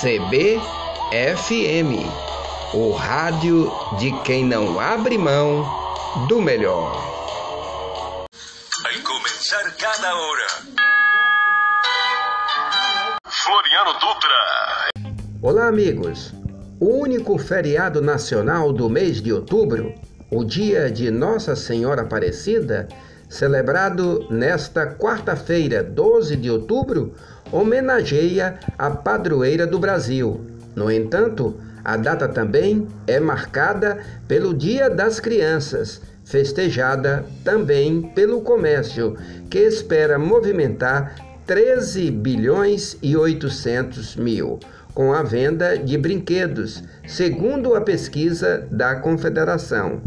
CBFM, o rádio de quem não abre mão do melhor. Vai começar cada hora. Floriano Dutra. Olá, amigos. O único feriado nacional do mês de outubro, o dia de Nossa Senhora Aparecida, celebrado nesta quarta-feira, 12 de outubro, homenageia a padroeira do Brasil. No entanto, a data também é marcada pelo Dia das Crianças, festejada também pelo comércio, que espera movimentar 13 bilhões e 800 mil com a venda de brinquedos, segundo a pesquisa da Confederação.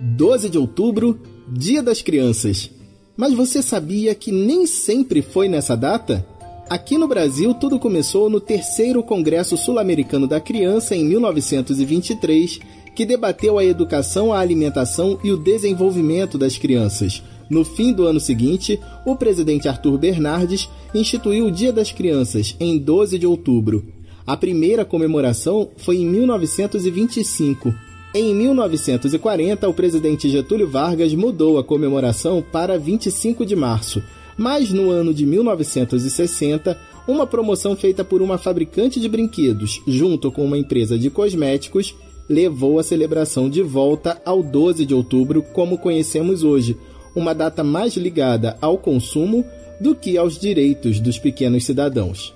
12 de outubro, Dia das Crianças. Mas você sabia que nem sempre foi nessa data? Aqui no Brasil, tudo começou no terceiro Congresso Sul-Americano da Criança, em 1923, que debateu a educação, a alimentação e o desenvolvimento das crianças. No fim do ano seguinte, o presidente Arthur Bernardes instituiu o Dia das Crianças, em 12 de outubro. A primeira comemoração foi em 1925 em 1940, o presidente Getúlio Vargas mudou a comemoração para 25 de março, mas no ano de 1960, uma promoção feita por uma fabricante de brinquedos, junto com uma empresa de cosméticos, levou a celebração de volta ao 12 de outubro, como conhecemos hoje, uma data mais ligada ao consumo do que aos direitos dos pequenos cidadãos.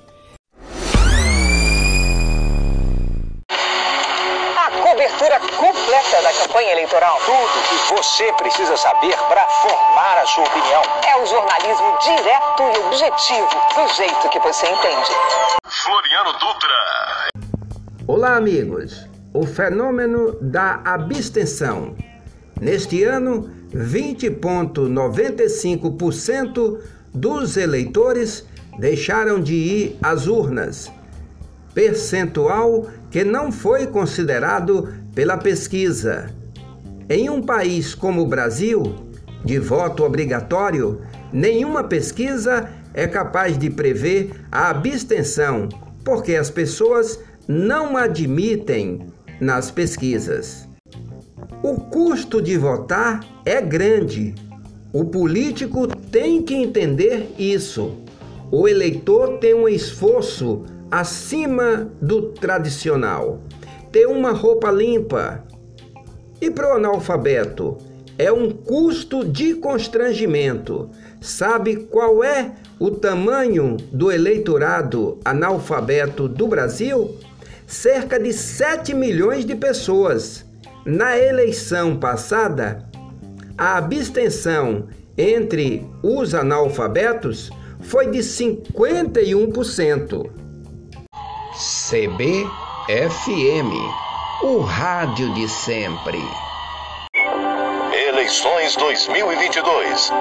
Cobertura completa da campanha eleitoral. Tudo que você precisa saber para formar a sua opinião. É o jornalismo direto e objetivo, do jeito que você entende. Floriano Dutra. Olá, amigos. O fenômeno da abstenção. Neste ano, 20,95% dos eleitores deixaram de ir às urnas percentual que não foi considerado pela pesquisa. Em um país como o Brasil, de voto obrigatório, nenhuma pesquisa é capaz de prever a abstenção, porque as pessoas não admitem nas pesquisas. O custo de votar é grande. O político tem que entender isso. O eleitor tem um esforço acima do tradicional, ter uma roupa limpa. E para o analfabeto, é um custo de constrangimento. Sabe qual é o tamanho do eleitorado analfabeto do Brasil? Cerca de 7 milhões de pessoas. Na eleição passada, a abstenção entre os analfabetos foi de 51%. CBFM, o rádio de sempre. Eleições 2022.